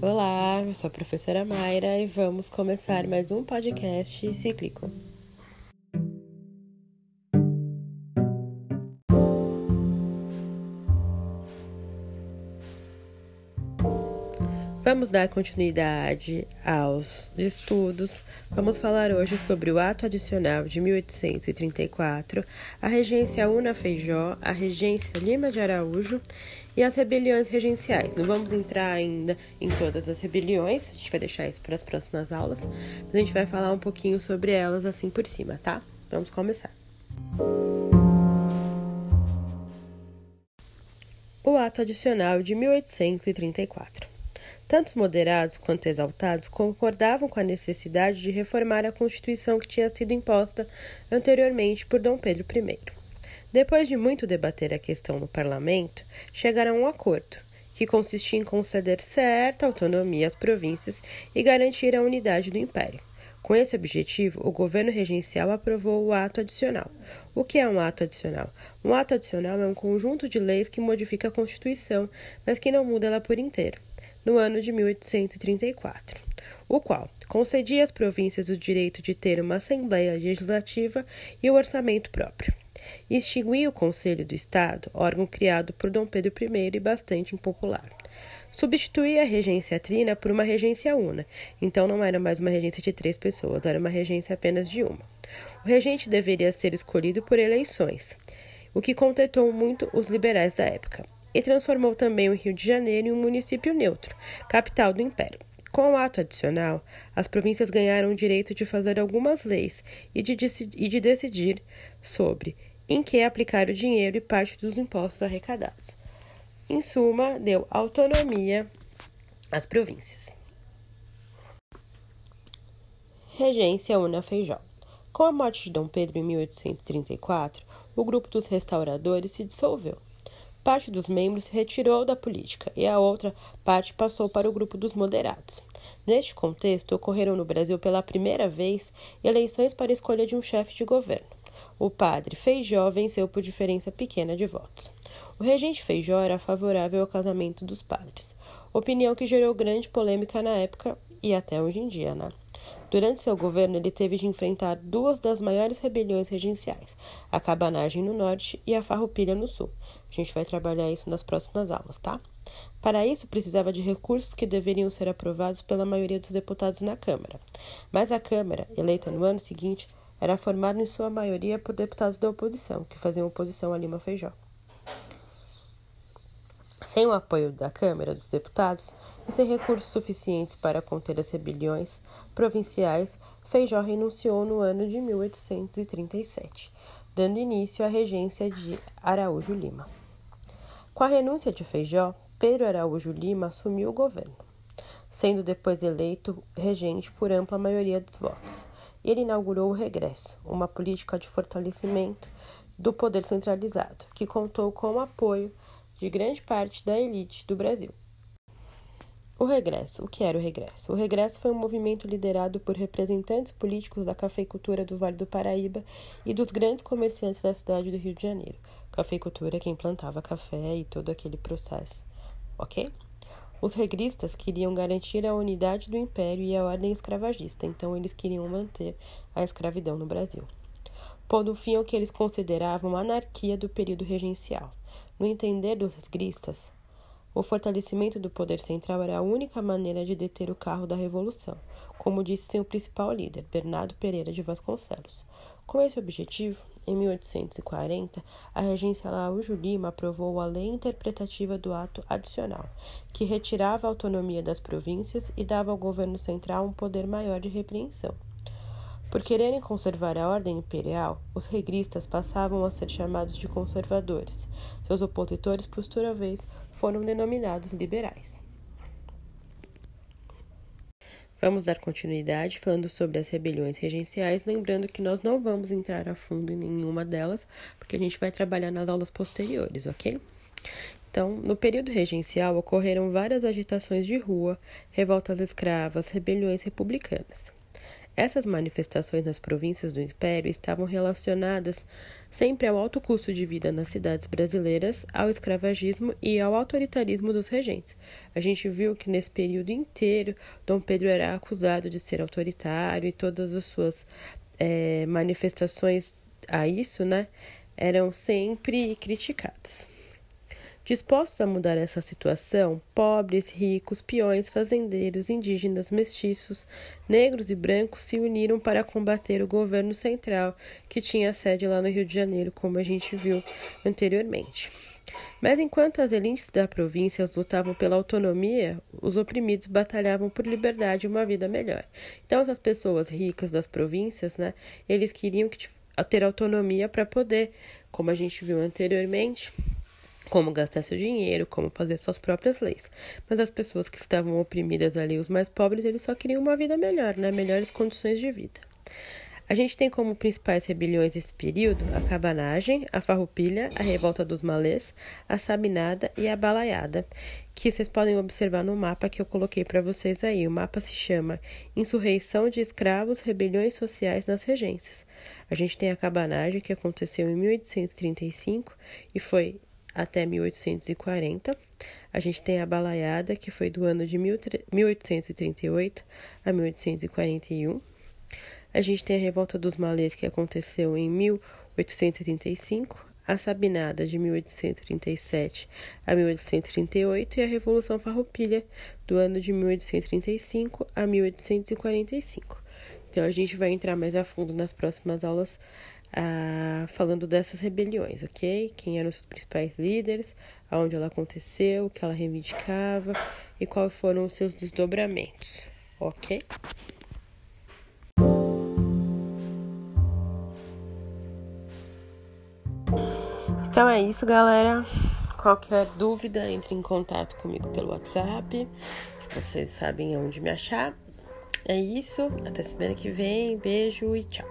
Olá, eu sou a professora Mayra e vamos começar mais um podcast cíclico. Vamos dar continuidade aos estudos. Vamos falar hoje sobre o ato adicional de 1834, a regência Una Feijó, a regência Lima de Araújo e as rebeliões regenciais. Não vamos entrar ainda em todas as rebeliões, a gente vai deixar isso para as próximas aulas, mas a gente vai falar um pouquinho sobre elas assim por cima, tá? Vamos começar. O ato adicional de 1834. Tanto moderados quanto exaltados concordavam com a necessidade de reformar a Constituição que tinha sido imposta anteriormente por Dom Pedro I. Depois de muito debater a questão no parlamento, chegaram a um acordo, que consistia em conceder certa autonomia às províncias e garantir a unidade do império. Com esse objetivo, o governo regencial aprovou o ato adicional. O que é um ato adicional? Um ato adicional é um conjunto de leis que modifica a Constituição, mas que não muda ela por inteiro no ano de 1834, o qual concedia às províncias o direito de ter uma Assembleia Legislativa e o orçamento próprio. E extinguia o Conselho do Estado, órgão criado por Dom Pedro I e bastante impopular. Substituía a regência trina por uma regência una, então não era mais uma regência de três pessoas, era uma regência apenas de uma. O regente deveria ser escolhido por eleições, o que contentou muito os liberais da época e transformou também o Rio de Janeiro em um município neutro, capital do Império. Com o ato adicional, as províncias ganharam o direito de fazer algumas leis e de, e de decidir sobre em que aplicar o dinheiro e parte dos impostos arrecadados. Em suma, deu autonomia às províncias. Regência Una Feijó. Com a morte de Dom Pedro em 1834, o grupo dos restauradores se dissolveu parte dos membros se retirou da política e a outra parte passou para o grupo dos moderados. Neste contexto, ocorreram no Brasil pela primeira vez eleições para escolha de um chefe de governo. O padre Feijó venceu por diferença pequena de votos. O regente Feijó era favorável ao casamento dos padres, opinião que gerou grande polêmica na época e até hoje em dia, né? Durante seu governo, ele teve de enfrentar duas das maiores rebeliões regenciais, a cabanagem no norte e a farroupilha no sul. A gente vai trabalhar isso nas próximas aulas, tá? Para isso, precisava de recursos que deveriam ser aprovados pela maioria dos deputados na Câmara. Mas a Câmara, eleita no ano seguinte, era formada em sua maioria por deputados da oposição, que faziam oposição a Lima Feijó. Sem o apoio da Câmara dos Deputados e sem recursos suficientes para conter as rebeliões provinciais, Feijó renunciou no ano de 1837, dando início à regência de Araújo Lima. Com a renúncia de Feijó, Pedro Araújo Lima assumiu o governo, sendo depois eleito regente por ampla maioria dos votos. Ele inaugurou o regresso, uma política de fortalecimento do poder centralizado, que contou com o apoio de grande parte da elite do Brasil. O regresso. O que era o regresso? O regresso foi um movimento liderado por representantes políticos da cafeicultura do Vale do Paraíba e dos grandes comerciantes da cidade do Rio de Janeiro. Cafeicultura é quem plantava café e todo aquele processo, ok? Os regristas queriam garantir a unidade do império e a ordem escravagista, então eles queriam manter a escravidão no Brasil, pondo fim ao que eles consideravam anarquia do período regencial. No entender dos gristas, o fortalecimento do poder central era a única maneira de deter o carro da revolução, como disse seu principal líder, Bernardo Pereira de Vasconcelos. Com esse objetivo, em 1840, a regência Araújo Lima aprovou a Lei Interpretativa do Ato Adicional, que retirava a autonomia das províncias e dava ao governo central um poder maior de repreensão. Por quererem conservar a ordem imperial, os regristas passavam a ser chamados de conservadores. Seus opositores, por sua vez, foram denominados liberais. Vamos dar continuidade falando sobre as rebeliões regenciais, lembrando que nós não vamos entrar a fundo em nenhuma delas, porque a gente vai trabalhar nas aulas posteriores, ok? Então, no período regencial ocorreram várias agitações de rua, revoltas escravas, rebeliões republicanas. Essas manifestações nas províncias do Império estavam relacionadas sempre ao alto custo de vida nas cidades brasileiras, ao escravagismo e ao autoritarismo dos regentes. A gente viu que nesse período inteiro Dom Pedro era acusado de ser autoritário e todas as suas é, manifestações a isso, né, eram sempre criticadas. Dispostos a mudar essa situação, pobres, ricos, peões, fazendeiros, indígenas, mestiços, negros e brancos se uniram para combater o governo central, que tinha sede lá no Rio de Janeiro, como a gente viu anteriormente. Mas enquanto as elites da província lutavam pela autonomia, os oprimidos batalhavam por liberdade e uma vida melhor. Então, essas pessoas ricas das províncias, né, eles queriam ter autonomia para poder, como a gente viu anteriormente, como gastar seu dinheiro, como fazer suas próprias leis. Mas as pessoas que estavam oprimidas ali, os mais pobres, eles só queriam uma vida melhor, né? Melhores condições de vida. A gente tem como principais rebeliões desse período a cabanagem, a farroupilha, a revolta dos malês, a sabinada e a balaiada, que vocês podem observar no mapa que eu coloquei para vocês aí. O mapa se chama Insurreição de Escravos, Rebeliões Sociais nas Regências. A gente tem a cabanagem, que aconteceu em 1835 e foi até 1840. A gente tem a balaiada, que foi do ano de 1838 a 1841. A gente tem a revolta dos malês, que aconteceu em 1835. A Sabinada, de 1837 a 1838. E a Revolução Farroupilha, do ano de 1835 a 1845. Então, a gente vai entrar mais a fundo nas próximas aulas ah, falando dessas rebeliões, ok? Quem eram os principais líderes, aonde ela aconteceu, o que ela reivindicava e quais foram os seus desdobramentos, ok? Então é isso, galera. Qualquer dúvida, entre em contato comigo pelo WhatsApp. Vocês sabem onde me achar. É isso. Até semana que vem. Beijo e tchau.